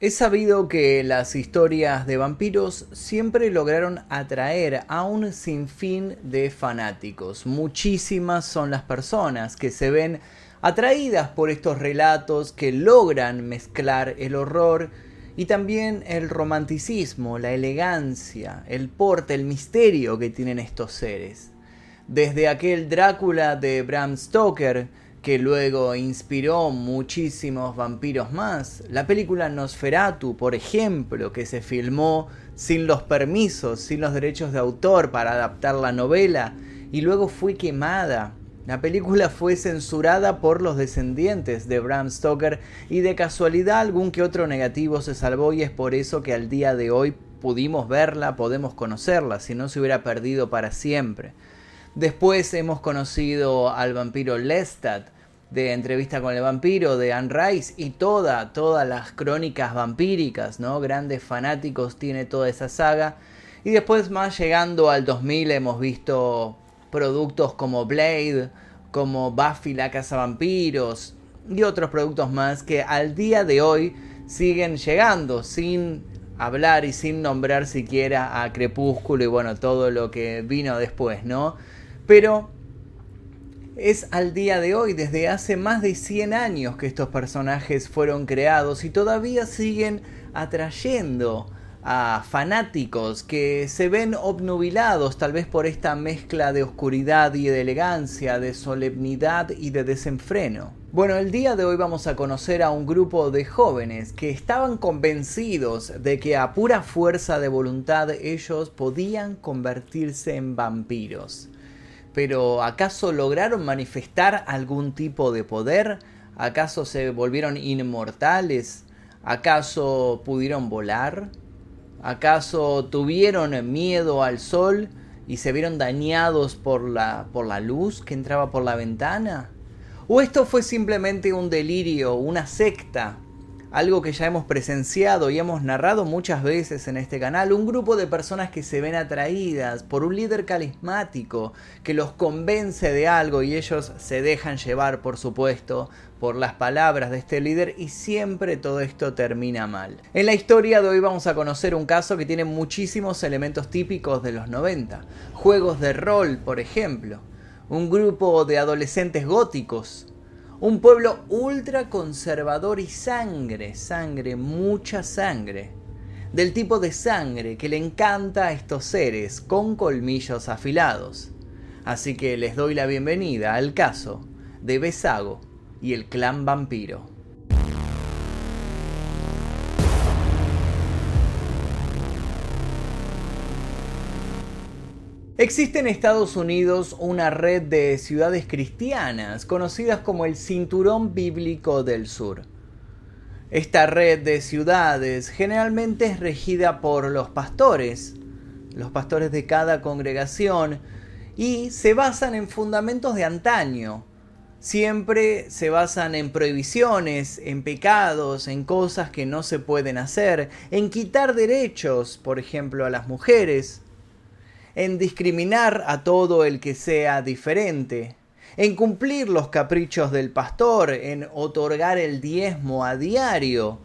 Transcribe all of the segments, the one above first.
Es sabido que las historias de vampiros siempre lograron atraer a un sinfín de fanáticos. Muchísimas son las personas que se ven atraídas por estos relatos que logran mezclar el horror y también el romanticismo, la elegancia, el porte, el misterio que tienen estos seres. Desde aquel Drácula de Bram Stoker, que luego inspiró muchísimos vampiros más. La película Nosferatu, por ejemplo, que se filmó sin los permisos, sin los derechos de autor para adaptar la novela y luego fue quemada. La película fue censurada por los descendientes de Bram Stoker y de casualidad algún que otro negativo se salvó y es por eso que al día de hoy pudimos verla, podemos conocerla, si no se hubiera perdido para siempre. Después hemos conocido al vampiro Lestat de Entrevista con el vampiro de Anne Rice y toda, todas las crónicas vampíricas, ¿no? Grandes fanáticos tiene toda esa saga. Y después más llegando al 2000 hemos visto productos como Blade, como Buffy la Casa Vampiros y otros productos más que al día de hoy siguen llegando sin hablar y sin nombrar siquiera a Crepúsculo y bueno, todo lo que vino después, ¿no? Pero es al día de hoy, desde hace más de 100 años que estos personajes fueron creados y todavía siguen atrayendo a fanáticos que se ven obnubilados tal vez por esta mezcla de oscuridad y de elegancia, de solemnidad y de desenfreno. Bueno, el día de hoy vamos a conocer a un grupo de jóvenes que estaban convencidos de que a pura fuerza de voluntad ellos podían convertirse en vampiros. Pero ¿acaso lograron manifestar algún tipo de poder? ¿Acaso se volvieron inmortales? ¿Acaso pudieron volar? ¿Acaso tuvieron miedo al sol y se vieron dañados por la, por la luz que entraba por la ventana? ¿O esto fue simplemente un delirio, una secta algo que ya hemos presenciado y hemos narrado muchas veces en este canal, un grupo de personas que se ven atraídas por un líder carismático que los convence de algo y ellos se dejan llevar, por supuesto, por las palabras de este líder y siempre todo esto termina mal. En la historia de hoy vamos a conocer un caso que tiene muchísimos elementos típicos de los 90. Juegos de rol, por ejemplo. Un grupo de adolescentes góticos un pueblo ultra conservador y sangre, sangre, mucha sangre. Del tipo de sangre que le encanta a estos seres con colmillos afilados. Así que les doy la bienvenida al caso de Besago y el clan vampiro. Existe en Estados Unidos una red de ciudades cristianas conocidas como el Cinturón Bíblico del Sur. Esta red de ciudades generalmente es regida por los pastores, los pastores de cada congregación, y se basan en fundamentos de antaño. Siempre se basan en prohibiciones, en pecados, en cosas que no se pueden hacer, en quitar derechos, por ejemplo, a las mujeres, en discriminar a todo el que sea diferente, en cumplir los caprichos del pastor, en otorgar el diezmo a diario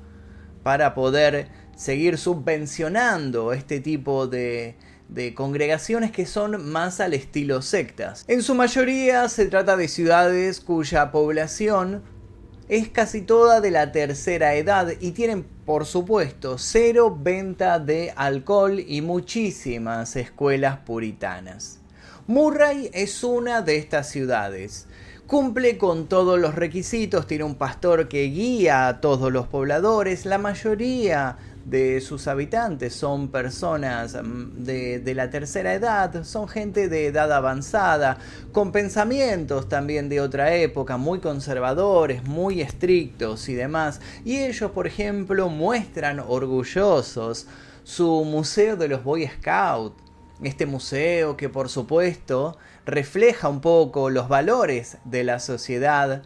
para poder seguir subvencionando este tipo de, de congregaciones que son más al estilo sectas. En su mayoría se trata de ciudades cuya población es casi toda de la tercera edad y tienen por supuesto cero venta de alcohol y muchísimas escuelas puritanas. Murray es una de estas ciudades. Cumple con todos los requisitos, tiene un pastor que guía a todos los pobladores, la mayoría de sus habitantes son personas mm, de, la tercera edad, son gente de edad avanzada, con pensamientos también de otra época, muy conservadores, muy estrictos y demás. Y ellos, por ejemplo, muestran orgullosos su Museo de los Boy Scouts. Este museo que por supuesto refleja un poco los valores de la sociedad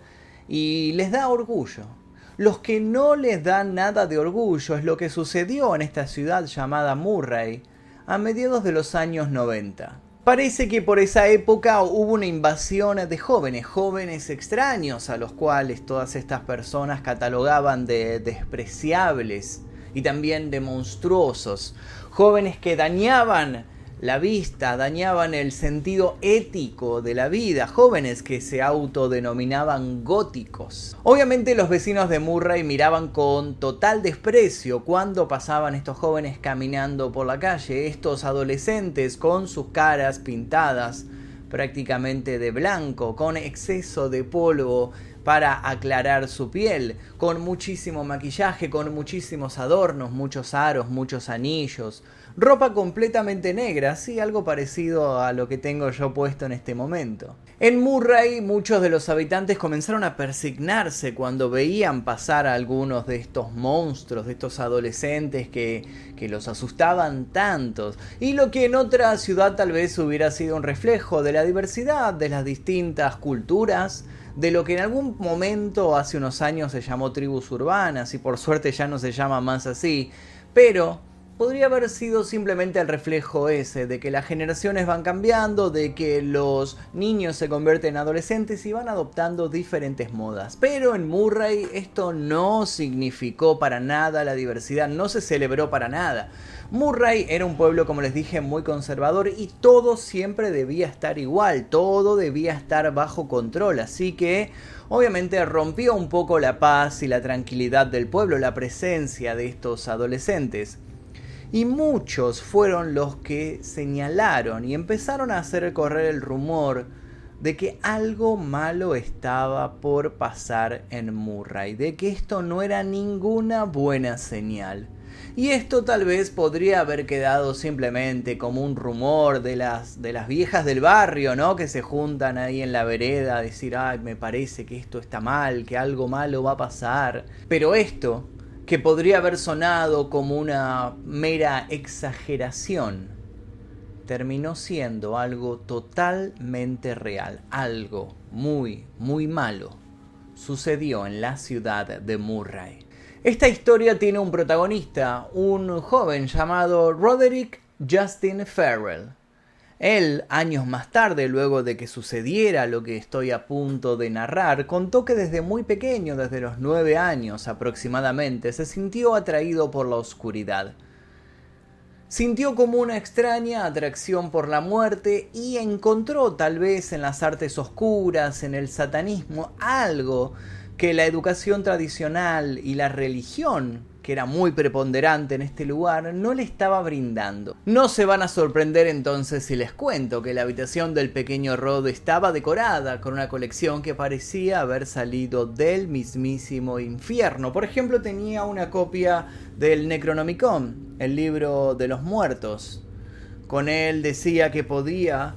y les da orgullo los que no les dan nada de orgullo es lo que sucedió en esta ciudad llamada Murray a mediados de los años 90. Parece que por esa época hubo una invasión de jóvenes, jóvenes extraños a los cuales todas estas personas catalogaban de despreciables y también de monstruosos, jóvenes que dañaban la vista, dañaban el sentido ético de la vida, jóvenes que se autodenominaban góticos. Obviamente los vecinos de Murray miraban con total desprecio cuando pasaban estos jóvenes caminando por la calle, estos adolescentes con sus caras pintadas prácticamente de blanco, con exceso de polvo para aclarar su piel, con muchísimo maquillaje, con muchísimos adornos, muchos aros, muchos anillos, ropa completamente negra, sí, algo parecido a lo que tengo yo puesto en este momento. En Murray muchos de los habitantes comenzaron a persignarse cuando veían pasar a algunos de estos monstruos, de estos adolescentes que, que los asustaban tantos, y lo que en otra ciudad tal vez hubiera sido un reflejo de la diversidad de las distintas culturas, de lo que en algún momento hace unos años se llamó tribus urbanas y por suerte ya no se llama más así, pero podría haber sido simplemente el reflejo ese, de que las generaciones van cambiando, de que los niños se convierten en adolescentes y van adoptando diferentes modas. Pero en Murray esto no significó para nada la diversidad, no se celebró para nada. Murray era un pueblo, como les dije, muy conservador y todo siempre debía estar igual, todo debía estar bajo control, así que obviamente rompió un poco la paz y la tranquilidad del pueblo, la presencia de estos adolescentes. Y muchos fueron los que señalaron y empezaron a hacer correr el rumor de que algo malo estaba por pasar en Murray, de que esto no era ninguna buena señal. Y esto tal vez podría haber quedado simplemente como un rumor de las, de las viejas del barrio, ¿no? Que se juntan ahí en la vereda a decir, ay, me parece que esto está mal, que algo malo va a pasar. Pero esto que podría haber sonado como una mera exageración, terminó siendo algo totalmente real, algo muy, muy malo sucedió en la ciudad de Murray. Esta historia tiene un protagonista, un joven llamado Roderick Justin Farrell. Él, años más tarde, luego de que sucediera lo que estoy a punto de narrar, contó que desde muy pequeño, desde los nueve años aproximadamente, se sintió atraído por la oscuridad. Sintió como una extraña atracción por la muerte y encontró tal vez en las artes oscuras, en el satanismo, algo que la educación tradicional y la religión que era muy preponderante en este lugar, no le estaba brindando. No se van a sorprender entonces si les cuento que la habitación del pequeño Rod estaba decorada con una colección que parecía haber salido del mismísimo infierno. Por ejemplo, tenía una copia del Necronomicon, el libro de los muertos. Con él decía que podía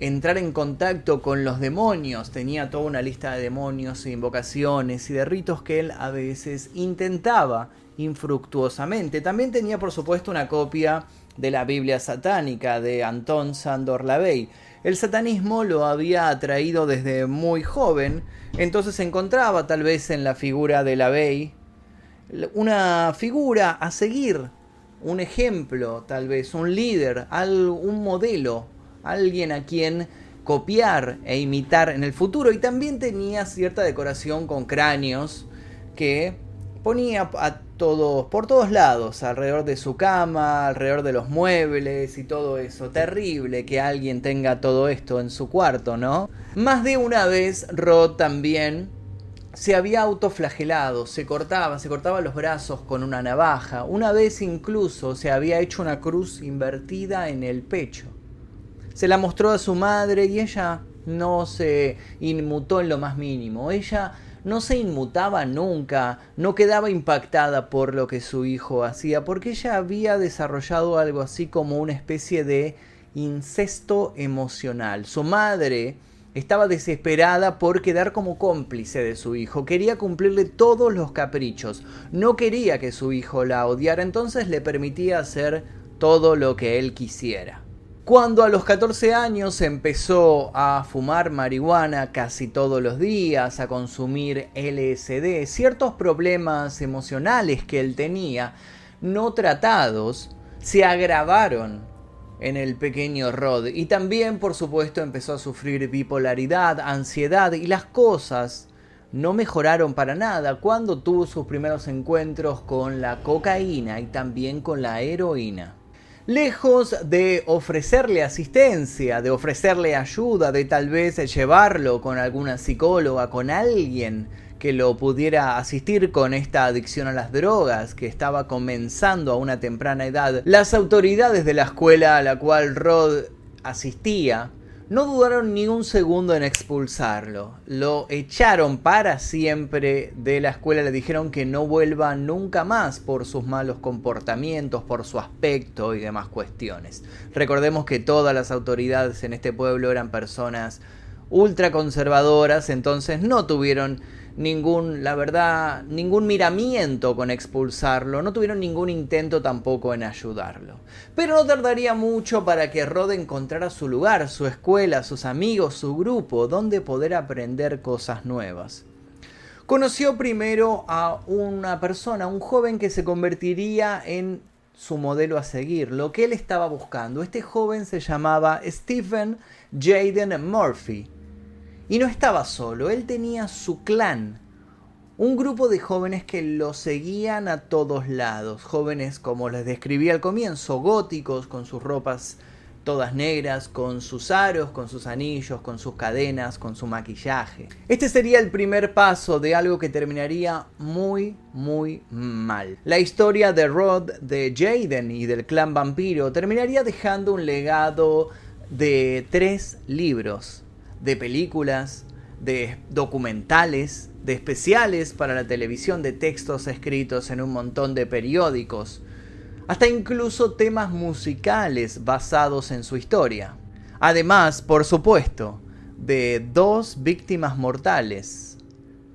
entrar en contacto con los demonios. Tenía toda una lista de demonios invocaciones y de ritos que él a veces intentaba infructuosamente. También tenía por supuesto una copia de la Biblia satánica de Anton Sandor Lavey. El satanismo lo había atraído desde muy joven, entonces encontraba tal vez en la figura de Lavey una figura a seguir, un ejemplo, tal vez un líder, un modelo alguien a quien copiar e imitar en el futuro y también tenía cierta decoración con cráneos que ponía a todos por todos lados, alrededor de su cama, alrededor de los muebles y todo eso. Terrible que alguien tenga todo esto en su cuarto, ¿no? Más de una vez Rod también se había autoflagelado, se cortaba, se cortaba los brazos con una navaja. Una vez incluso se había hecho una cruz invertida en el pecho se la mostró a su madre y ella no se inmutó en lo más mínimo. Ella no se inmutaba nunca, no quedaba impactada por lo que su hijo hacía, porque ella había desarrollado algo así como una especie de incesto emocional. Su madre estaba desesperada por quedar como cómplice de su hijo, quería cumplirle todos los caprichos, no quería que su hijo la odiara, entonces le permitía hacer todo lo que él quisiera. Cuando a los 14 años empezó a fumar marihuana casi todos los días, a consumir LSD, ciertos problemas emocionales que él tenía, no tratados, se agravaron en el pequeño Rod. Y también, por supuesto, empezó a sufrir bipolaridad, ansiedad y las cosas no mejoraron para nada cuando tuvo sus primeros encuentros con la cocaína y también con la heroína. Lejos de ofrecerle asistencia, de ofrecerle ayuda, de tal vez llevarlo con alguna psicóloga, con alguien que lo pudiera asistir con esta adicción a las drogas que estaba comenzando a una temprana edad, las autoridades de la escuela a la cual Rod asistía no dudaron ni un segundo en expulsarlo. Lo echaron para siempre de la escuela, le dijeron que no vuelva nunca más por sus malos comportamientos, por su aspecto y demás cuestiones. Recordemos que todas las autoridades en este pueblo eran personas ultraconservadoras, entonces no tuvieron ningún, la verdad, ningún miramiento con expulsarlo, no tuvieron ningún intento tampoco en ayudarlo. Pero no tardaría mucho para que Rod encontrara su lugar, su escuela, sus amigos, su grupo, donde poder aprender cosas nuevas. Conoció primero a una persona, un joven que se convertiría en su modelo a seguir, lo que él estaba buscando. Este joven se llamaba Stephen Jaden Murphy y no estaba solo, él tenía su clan, un grupo de jóvenes que lo seguían a todos lados, jóvenes como les describí al comienzo, góticos, con sus ropas todas negras, con sus aros, con sus anillos, con sus cadenas, con su maquillaje. Este sería el primer paso de algo que terminaría muy, muy mal. La historia de Rod, de Jaden y del clan vampiro terminaría dejando un legado de tres libros de películas, de documentales, de especiales para la televisión, de textos escritos en un montón de periódicos, hasta incluso temas musicales basados en su historia. Además, por supuesto, de dos víctimas mortales.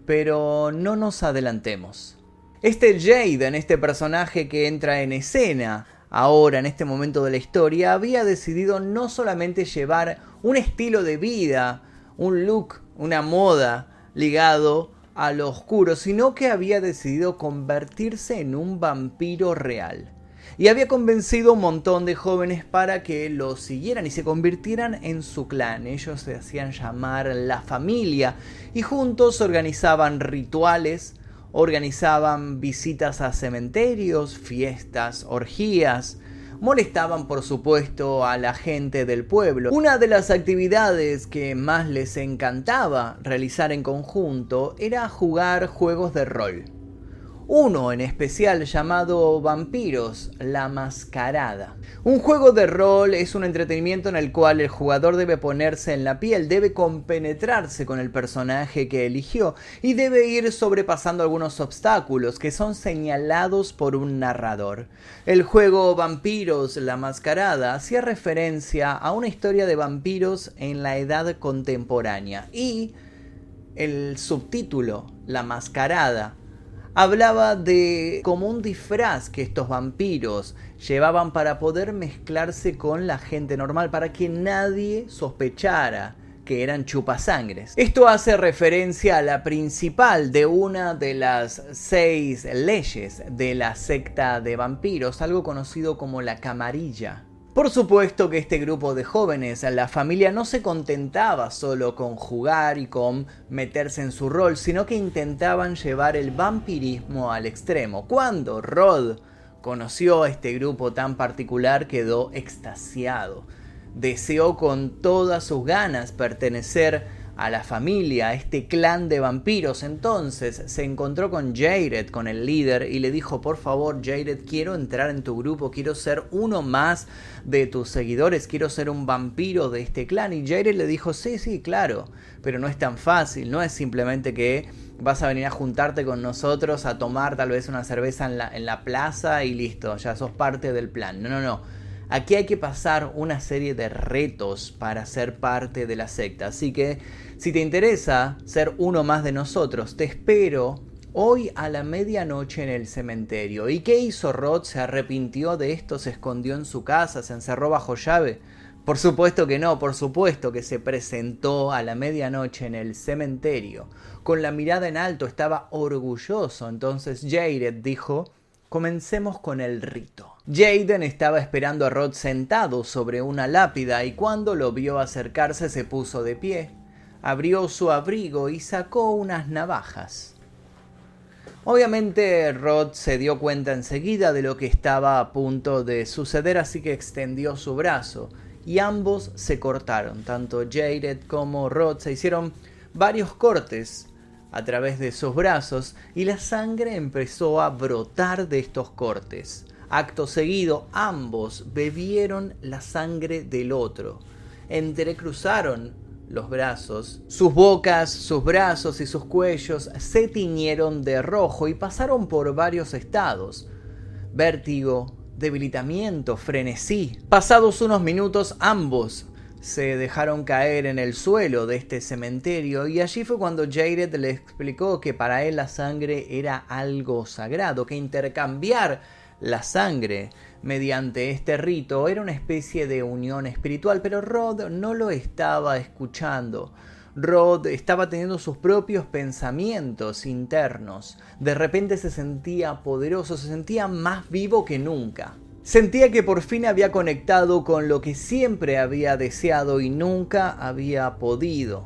Pero no nos adelantemos. Este Jaden, este personaje que entra en escena ahora en este momento de la historia, había decidido no solamente llevar un estilo de vida, un look, una moda ligado a lo oscuro, sino que había decidido convertirse en un vampiro real. Y había convencido a un montón de jóvenes para que lo siguieran y se convirtieran en su clan. Ellos se hacían llamar la familia y juntos organizaban rituales, organizaban visitas a cementerios, fiestas, orgías, molestaban por supuesto a la gente del pueblo. Una de las actividades que más les encantaba realizar en conjunto era jugar juegos de rol uno en especial llamado Vampiros, la Mascarada. Un juego de rol es un entretenimiento en el cual el jugador debe ponerse en la piel, debe compenetrarse con el personaje que eligió y debe ir sobrepasando algunos obstáculos que son señalados por un narrador. El juego Vampiros, la Mascarada hacía referencia a una historia de vampiros en la edad contemporánea y el subtítulo, La Mascarada, hablaba de como un disfraz que estos vampiros llevaban para poder mezclarse con la gente normal, para que nadie sospechara que eran chupasangres. Esto hace referencia a la principal de una de las seis leyes de la secta de vampiros, algo conocido como la camarilla. Por supuesto que este grupo de jóvenes, la familia no se contentaba solo con jugar y con meterse en su rol, sino que intentaban llevar el vampirismo al extremo. Cuando Rod conoció a este grupo tan particular quedó extasiado. Deseó con todas sus ganas pertenecer a la familia, a este clan de vampiros. Entonces se encontró con Jared, con el líder, y le dijo, por favor Jared, quiero entrar en tu grupo, quiero ser uno más de tus seguidores, quiero ser un vampiro de este clan. Y Jared le dijo, sí, sí, claro, pero no es tan fácil, no es simplemente que vas a venir a juntarte con nosotros a tomar tal vez una cerveza en la, en la plaza y listo, ya sos parte del plan. No, no, no. Aquí hay que pasar una serie de retos para ser parte de la secta. Así que si te interesa ser uno más de nosotros, te espero hoy a la medianoche en el cementerio. ¿Y qué hizo Rod? ¿Se arrepintió de esto? ¿Se escondió en su casa? ¿Se encerró bajo llave? Por supuesto que no, por supuesto que se presentó a la medianoche en el cementerio. Con la mirada en alto estaba orgulloso. Entonces Jared dijo, comencemos con el rito. Jaden estaba esperando a Rod sentado sobre una lápida y cuando lo vio acercarse se puso de pie. Abrió su abrigo y sacó unas navajas. Obviamente Rod se dio cuenta enseguida de lo que estaba a punto de suceder, así que extendió su brazo y ambos se cortaron. Tanto Jared como Rod se hicieron varios cortes a través de sus brazos y la sangre empezó a brotar de estos cortes. Acto seguido, ambos bebieron la sangre del otro. Entrecruzaron los brazos. Sus bocas, sus brazos y sus cuellos se tiñeron de rojo y pasaron por varios estados. Vértigo, debilitamiento, frenesí. Pasados unos minutos ambos se dejaron caer en el suelo de este cementerio y allí fue cuando Jared le explicó que para él la sangre era algo sagrado, que intercambiar la sangre mediante este rito era una especie de unión espiritual, pero Rod no lo estaba escuchando. Rod estaba teniendo sus propios pensamientos internos. De repente se sentía poderoso, se sentía más vivo que nunca. Sentía que por fin había conectado con lo que siempre había deseado y nunca había podido.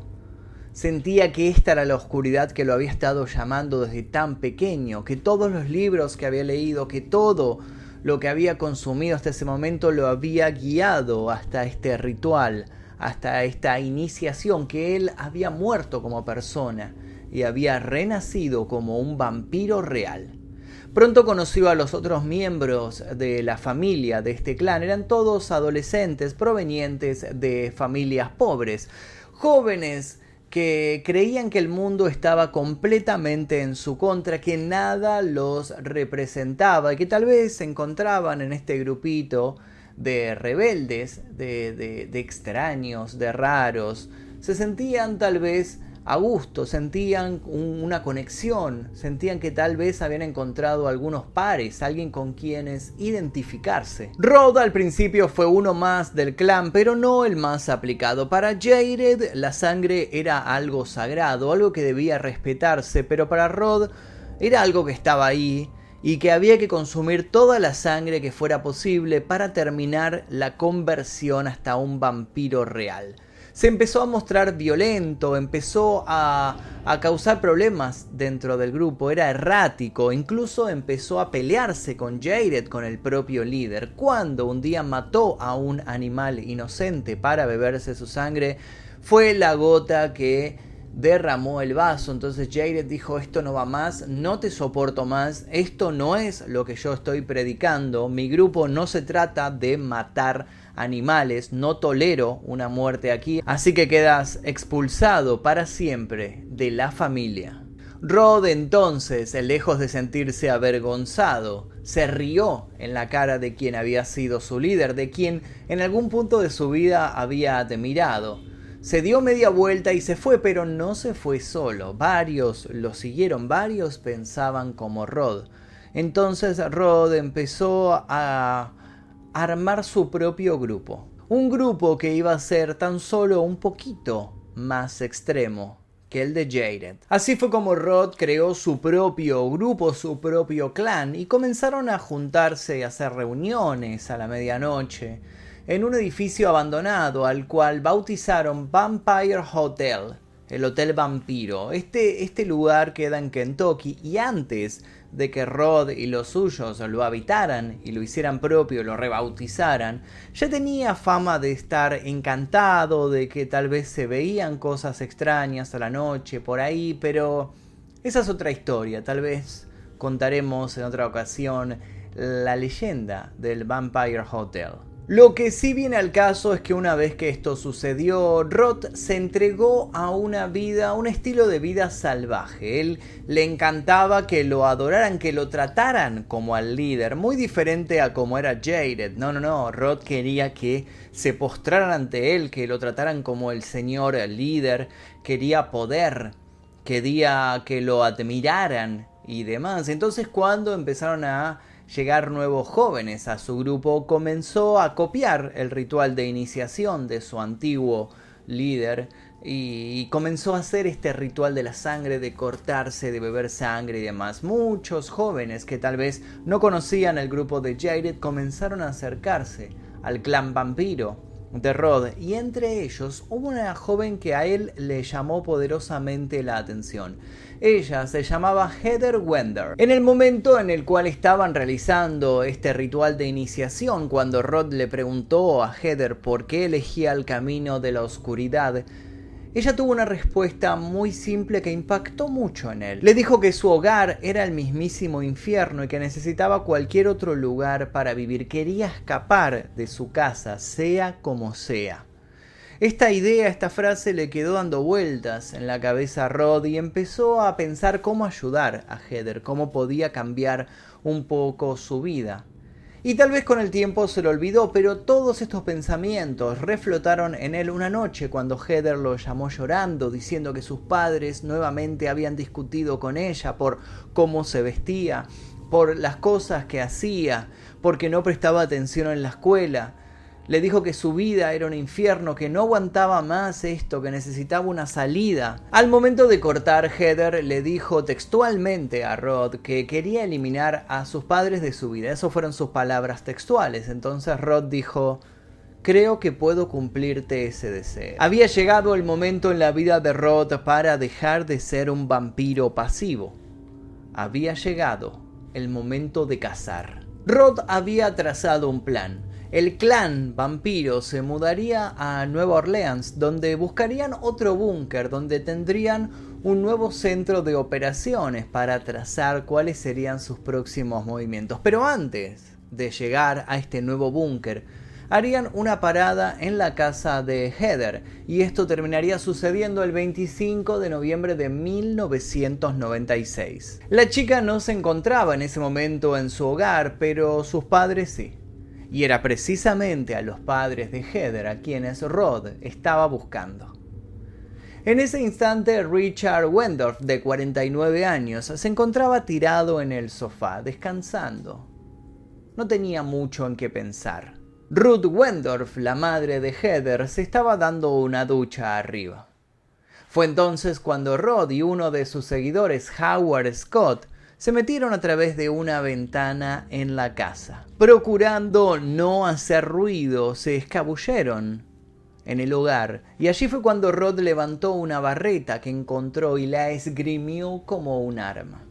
Sentía que esta era la oscuridad que lo había estado llamando desde tan pequeño, que todos los libros que había leído, que todo lo que había consumido hasta ese momento lo había guiado hasta este ritual, hasta esta iniciación, que él había muerto como persona y había renacido como un vampiro real. Pronto conoció a los otros miembros de la familia de este clan, eran todos adolescentes provenientes de familias pobres, jóvenes que creían que el mundo estaba completamente en su contra, que nada los representaba y que tal vez se encontraban en este grupito de rebeldes, de, de extraños, de raros, se sentían tal vez a gusto, sentían una conexión, sentían que tal vez habían encontrado algunos pares, alguien con quienes identificarse. Rod al principio fue uno más del clan, pero no el más aplicado. Para Jared la sangre era algo sagrado, algo que debía respetarse, pero para Rod era algo que estaba ahí y que había que consumir toda la sangre que fuera posible para terminar la conversión hasta un vampiro real se empezó a mostrar violento, empezó a, causar problemas dentro del grupo, era errático, incluso empezó a pelearse con Jared, con el propio líder. Cuando un día mató a un animal inocente para beberse su sangre, fue la gota que derramó el vaso. Entonces Jared dijo, esto no va más, no te soporto más, esto no es lo que yo estoy predicando, mi grupo no se trata de matar animales, no tolero una muerte aquí, así que quedas expulsado para siempre de la familia. Rod entonces, lejos de sentirse avergonzado, se rió en la cara de quien había sido su líder, de quien en algún punto de su vida había admirado. Se dio media vuelta y se fue, pero no se fue solo. Varios lo siguieron, varios pensaban como Rod. Entonces Rod empezó a armar su propio grupo. Un grupo que iba a ser tan solo un poquito más extremo que el de Jared. Así fue como Rod creó su propio grupo, su propio clan, y comenzaron a juntarse y hacer reuniones a la medianoche en un edificio abandonado al cual bautizaron Vampire Hotel, el Hotel Vampiro. Este, este lugar queda en Kentucky y antes de que Rod y los suyos lo habitaran y lo hicieran propio, lo rebautizaran, ya tenía fama de estar encantado, de que tal vez se veían cosas extrañas a la noche por ahí, pero esa es otra historia, tal vez contaremos en otra ocasión la leyenda del Vampire Hotel. Lo que sí viene al caso es que una vez que esto sucedió, Roth se entregó a una vida, un estilo de vida salvaje. Él le encantaba que lo adoraran, que lo trataran como al líder, muy diferente a como era Jared. No, no, no, Roth quería que se postraran ante él, que lo trataran como el señor el líder, quería poder, quería que lo admiraran y demás. Entonces cuando empezaron a llegar nuevos jóvenes a su grupo, comenzó a copiar el ritual de iniciación de su antiguo líder y comenzó a hacer este ritual de la sangre, de cortarse, de beber sangre y demás. Muchos jóvenes que tal vez no conocían el grupo de Jared comenzaron a acercarse al clan vampiro de Rod y entre ellos hubo una joven que a él le llamó poderosamente la atención. Ella se llamaba Heather Wender. En el momento en el cual estaban realizando este ritual de iniciación, cuando Rod le preguntó a Heather por qué elegía el camino de la oscuridad, ella tuvo una respuesta muy simple que impactó mucho en él. Le dijo que su hogar era el mismísimo infierno y que necesitaba cualquier otro lugar para vivir. Quería escapar de su casa, sea como sea. Esta idea, esta frase le quedó dando vueltas en la cabeza a Rod y empezó a pensar cómo ayudar a Heather, cómo podía cambiar un poco su vida. Y tal vez con el tiempo se lo olvidó, pero todos estos pensamientos reflotaron en él una noche cuando Heather lo llamó llorando, diciendo que sus padres nuevamente habían discutido con ella por cómo se vestía, por las cosas que hacía, porque no prestaba atención en la escuela. Le dijo que su vida era un infierno, que no aguantaba más esto, que necesitaba una salida. Al momento de cortar, Heather le dijo textualmente a Rod que quería eliminar a sus padres de su vida. Esas fueron sus palabras textuales. Entonces Rod dijo, Creo que puedo cumplirte ese deseo. Había llegado el momento en la vida de Rod para dejar de ser un vampiro pasivo. Había llegado el momento de cazar. Rod había trazado un plan el clan vampiro se mudaría a Nueva Orleans, donde buscarían otro búnker, donde tendrían un nuevo centro de operaciones para trazar cuáles serían sus próximos movimientos. Pero antes de llegar a este nuevo búnker, harían una parada en la casa de Heather y esto terminaría sucediendo el 25 de noviembre de 1996. La chica no se encontraba en ese momento en su hogar, pero sus padres sí y era precisamente a los padres de Heather a quienes Rod estaba buscando. En ese instante, Richard Wendorf, de 49 años, se encontraba tirado en el sofá, descansando. No tenía mucho en qué pensar. Ruth Wendorf, la madre de Heather, se estaba dando una ducha arriba. Fue entonces cuando Rod y uno de sus seguidores, Howard Scott, se metieron a través de una ventana en la casa. Procurando no hacer ruido, se escabulleron en el hogar y allí fue cuando Rod levantó una barreta que encontró y la esgrimió como un arma.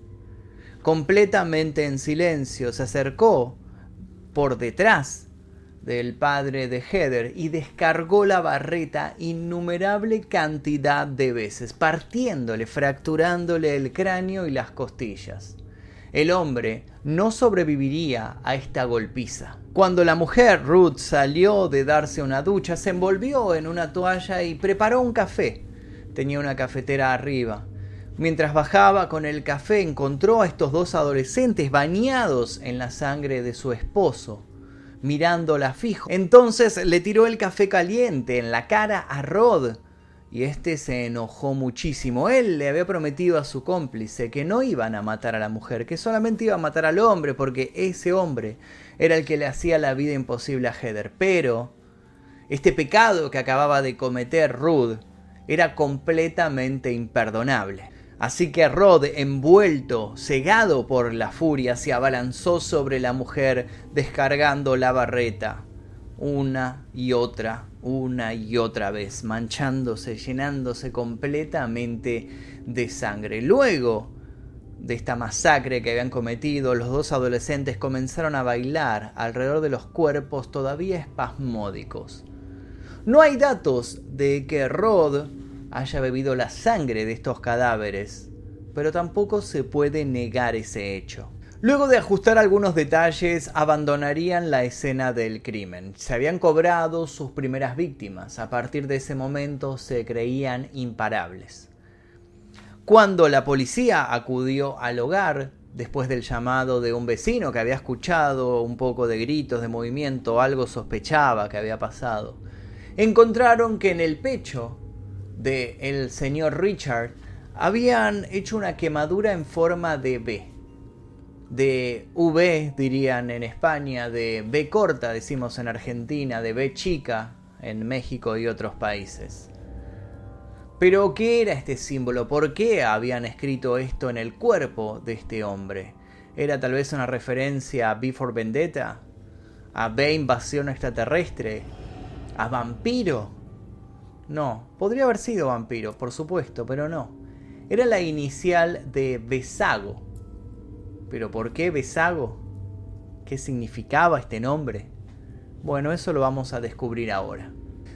Completamente en silencio se acercó por detrás del padre de Heather y descargó la barreta innumerable cantidad de veces, partiéndole, fracturándole el cráneo y las costillas. El hombre no sobreviviría a esta golpiza. Cuando la mujer Ruth salió de darse una ducha, se envolvió en una toalla y preparó un café. Tenía una cafetera arriba. Mientras bajaba con el café encontró a estos dos adolescentes bañados en la sangre de su esposo mirándola fijo. Entonces le tiró el café caliente en la cara a Rod. Y este se enojó muchísimo. Él le había prometido a su cómplice que no iban a matar a la mujer, que solamente iba a matar al hombre, porque ese hombre era el que le hacía la vida imposible a Heather. Pero este pecado que acababa de cometer Ruth era completamente imperdonable. Así que Rod, envuelto, cegado por la furia, se abalanzó sobre la mujer, descargando la barreta. Una y otra, una y otra vez, manchándose, llenándose completamente de sangre. Luego de esta masacre que habían cometido, los dos adolescentes comenzaron a bailar alrededor de los cuerpos todavía espasmódicos. No hay datos de que Rod haya bebido la sangre de estos cadáveres, pero tampoco se puede negar ese hecho. Luego de ajustar algunos detalles, abandonarían la escena del crimen. Se habían cobrado sus primeras víctimas. A partir de ese momento se creían imparables. Cuando la policía acudió al hogar, después del llamado de un vecino que había escuchado un poco de gritos, de movimiento, algo sospechaba que había pasado, encontraron que en el pecho de el señor Richard habían hecho una quemadura en forma de B. De V, dirían en España, de B corta, decimos en Argentina, de B chica en México y otros países. Pero, ¿qué era este símbolo? ¿Por qué habían escrito esto en el cuerpo de este hombre? ¿Era tal vez una referencia a Before Vendetta? ¿A B invasión extraterrestre? ¿A vampiro? No, podría haber sido vampiro, por supuesto, pero no. Era la inicial de Besago. ¿Pero por qué Besago? ¿Qué significaba este nombre? Bueno, eso lo vamos a descubrir ahora.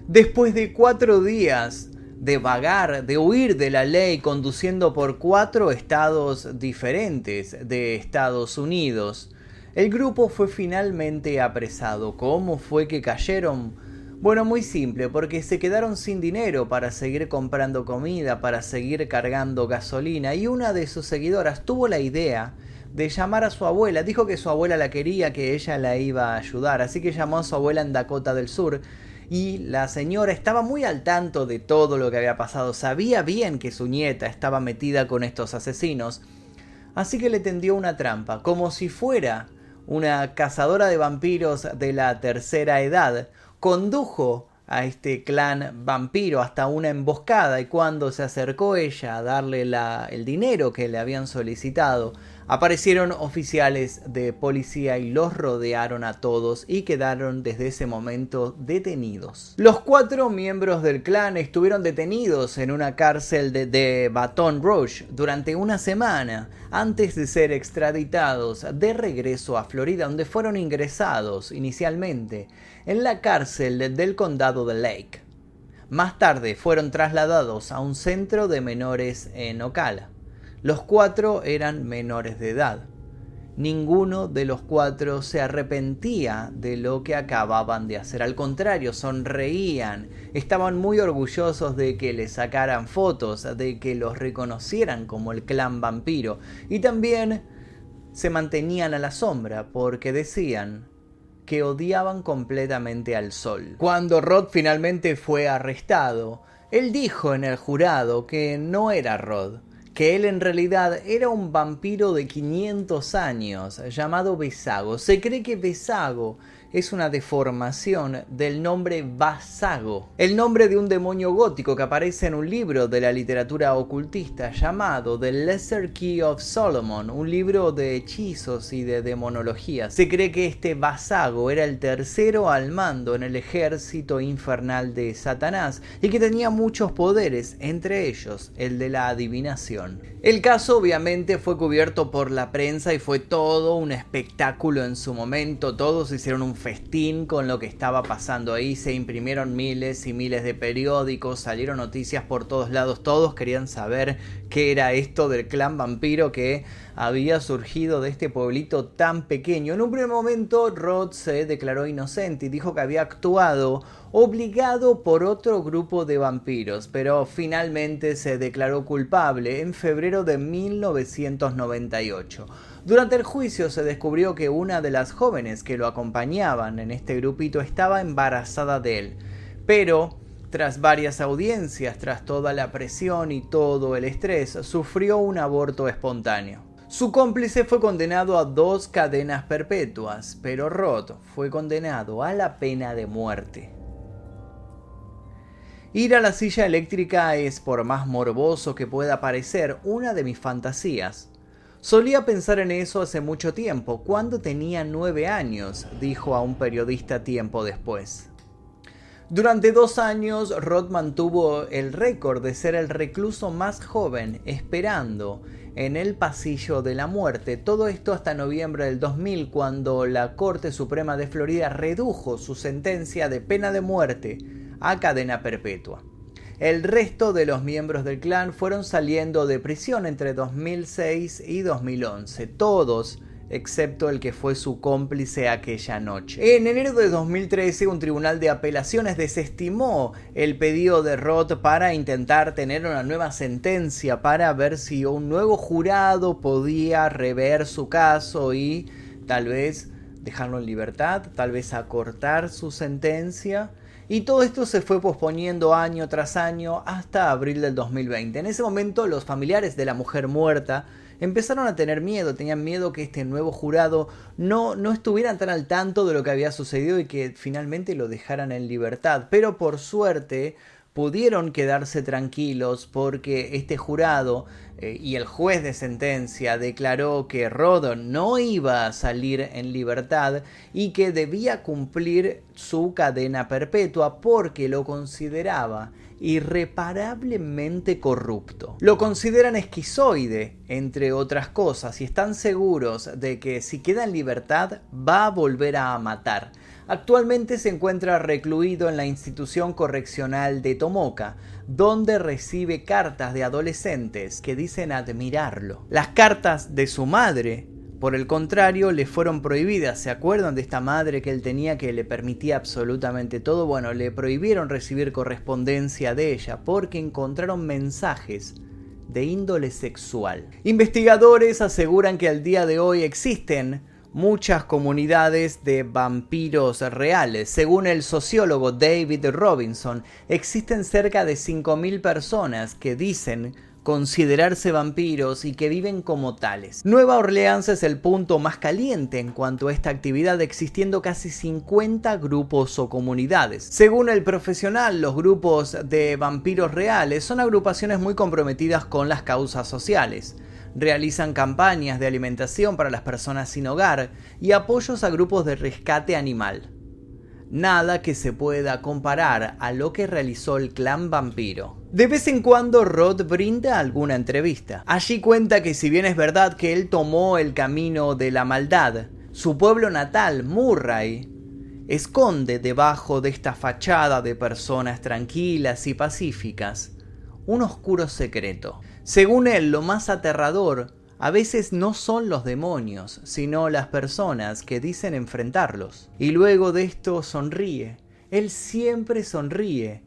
Después de cuatro días de vagar, de huir de la ley, conduciendo por cuatro estados diferentes de Estados Unidos, el grupo fue finalmente apresado. ¿Cómo fue que cayeron? Bueno, muy simple, porque se quedaron sin dinero para seguir comprando comida, para seguir cargando gasolina, y una de sus seguidoras tuvo la idea de llamar a su abuela. Dijo que su abuela la quería, que ella la iba a ayudar, así que llamó a su abuela en Dakota del Sur. Y la señora estaba muy al tanto de todo lo que había pasado, sabía bien que su nieta estaba metida con estos asesinos, así que le tendió una trampa, como si fuera una cazadora de vampiros de la tercera edad, condujo a este clan vampiro hasta una emboscada y cuando se acercó ella a darle el dinero que le habían solicitado, Aparecieron oficiales de policía y los rodearon a todos y quedaron desde ese momento detenidos. Los cuatro miembros del clan estuvieron detenidos en una cárcel de, Baton Rouge durante una semana antes de ser extraditados de regreso a Florida donde fueron ingresados inicialmente en la cárcel del condado de Lake. Más tarde fueron trasladados a un centro de menores en Ocala. Los cuatro eran menores de edad. Ninguno de los cuatro se arrepentía de lo que acababan de hacer. Al contrario, sonreían. Estaban muy orgullosos de que les sacaran fotos, de que los reconocieran como el clan vampiro. Y también se mantenían a la sombra porque decían que odiaban completamente al sol. Cuando Rod finalmente fue arrestado, él dijo en el jurado que no era Rod, que él en realidad era un vampiro de 500 años llamado Besago. Se cree que Besago es una deformación del nombre Vasago, el nombre de un demonio gótico que aparece en un libro de la literatura ocultista llamado The Lesser Key of Solomon, un libro de hechizos y de demonología. Se cree que este Vasago era el tercero al mando en el ejército infernal de Satanás y que tenía muchos poderes, entre ellos el de la adivinación. El caso obviamente fue cubierto por la prensa y fue todo un espectáculo en su momento, todos hicieron un festín con lo que estaba pasando ahí, se imprimieron miles y miles de periódicos, salieron noticias por todos lados, todos querían saber qué era esto del clan vampiro que había surgido de este pueblito tan pequeño. En un primer momento Rod se declaró inocente y dijo que había actuado obligado por otro grupo de vampiros, pero finalmente se declaró culpable en febrero de 1998. Durante el juicio se descubrió que una de las jóvenes que lo acompañaban en este grupito estaba embarazada de él, pero tras varias audiencias, tras toda la presión y todo el estrés, sufrió un aborto espontáneo. Su cómplice fue condenado a dos cadenas perpetuas, pero Roth fue condenado a la pena de muerte. Ir a la silla eléctrica es, por más morboso que pueda parecer, una de mis fantasías. Solía pensar en eso hace mucho tiempo, cuando tenía nueve años, dijo a un periodista tiempo después. Durante dos años, Rod mantuvo el récord de ser el recluso más joven esperando en el pasillo de la muerte. Todo esto hasta noviembre del 2000, cuando la Corte Suprema de Florida redujo su sentencia de pena de muerte a cadena perpetua. El resto de los miembros del clan fueron saliendo de prisión entre 2006 y 2011, todos excepto el que fue su cómplice aquella noche. En enero de 2013, un tribunal de apelaciones desestimó el pedido de Roth para intentar tener una nueva sentencia, para ver si un nuevo jurado podía rever su caso y tal vez dejarlo en libertad, tal vez acortar su sentencia. Y todo esto se fue posponiendo año tras año hasta abril del 2020. En ese momento los familiares de la mujer muerta empezaron a tener miedo, tenían miedo que este nuevo jurado no, no estuvieran tan al tanto de lo que había sucedido y que finalmente lo dejaran en libertad. Pero por suerte, pudieron quedarse tranquilos porque este jurado eh, y el juez de sentencia declaró que Rodon no iba a salir en libertad y que debía cumplir su cadena perpetua porque lo consideraba irreparablemente corrupto. Lo consideran esquizoide, entre otras cosas, y están seguros de que si queda en libertad va a volver a matar. Actualmente se encuentra recluido en la institución correccional de Tomoka, donde recibe cartas de adolescentes que dicen admirarlo. Las cartas de su madre por el contrario, le fueron prohibidas. ¿Se acuerdan de esta madre que él tenía que le permitía absolutamente todo? Bueno, le prohibieron recibir correspondencia de ella porque encontraron mensajes de índole sexual. Investigadores aseguran que al día de hoy existen muchas comunidades de vampiros reales. Según el sociólogo David Robinson, existen cerca de 5.000 personas que dicen considerarse vampiros y que viven como tales. Nueva Orleans es el punto más caliente en cuanto a esta actividad, existiendo casi 50 grupos o comunidades. Según el profesional, los grupos de vampiros reales son agrupaciones muy comprometidas con las causas sociales. Realizan campañas de alimentación para las personas sin hogar y apoyos a grupos de rescate animal. Nada que se pueda comparar a lo que realizó el clan vampiro. De vez en cuando Rod brinda alguna entrevista. Allí cuenta que si bien es verdad que él tomó el camino de la maldad, su pueblo natal, Murray, esconde debajo de esta fachada de personas tranquilas y pacíficas un oscuro secreto. Según él, lo más aterrador a veces no son los demonios, sino las personas que dicen enfrentarlos. Y luego de esto sonríe. Él siempre sonríe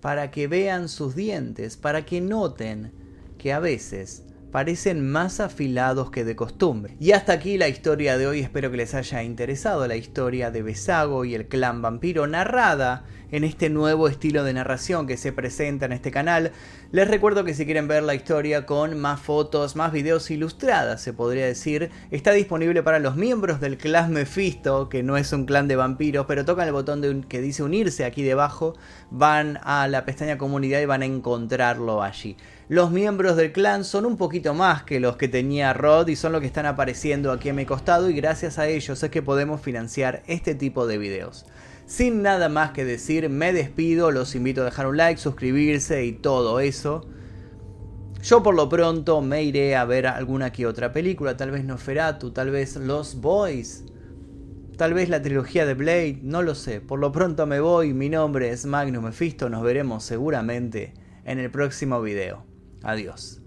para que vean sus dientes, para que noten que a veces parecen más afilados que de costumbre. Y hasta aquí la historia de hoy, espero que les haya interesado la historia de Besago y el clan vampiro narrada en este nuevo estilo de narración que se presenta en este canal. Les recuerdo que si quieren ver la historia con más fotos, más videos ilustradas, se podría decir, está disponible para los miembros del clan Mephisto, que no es un clan de vampiros, pero tocan el botón de que dice unirse aquí debajo, van a la pestaña comunidad y van a encontrarlo allí. Los miembros del clan son un poquito más que los que tenía Rod y son los que están apareciendo aquí a mi costado y gracias a ellos es que podemos financiar este tipo de videos. Sin nada más que decir, me despido, los invito a dejar un like, suscribirse y todo eso. Yo por lo pronto me iré a ver alguna que otra película, tal vez Noferatu, tal vez Los Boys, tal vez la trilogía de Blade, no lo sé. Por lo pronto me voy, mi nombre es Magnus Mephisto, nos veremos seguramente en el próximo video. Adiós.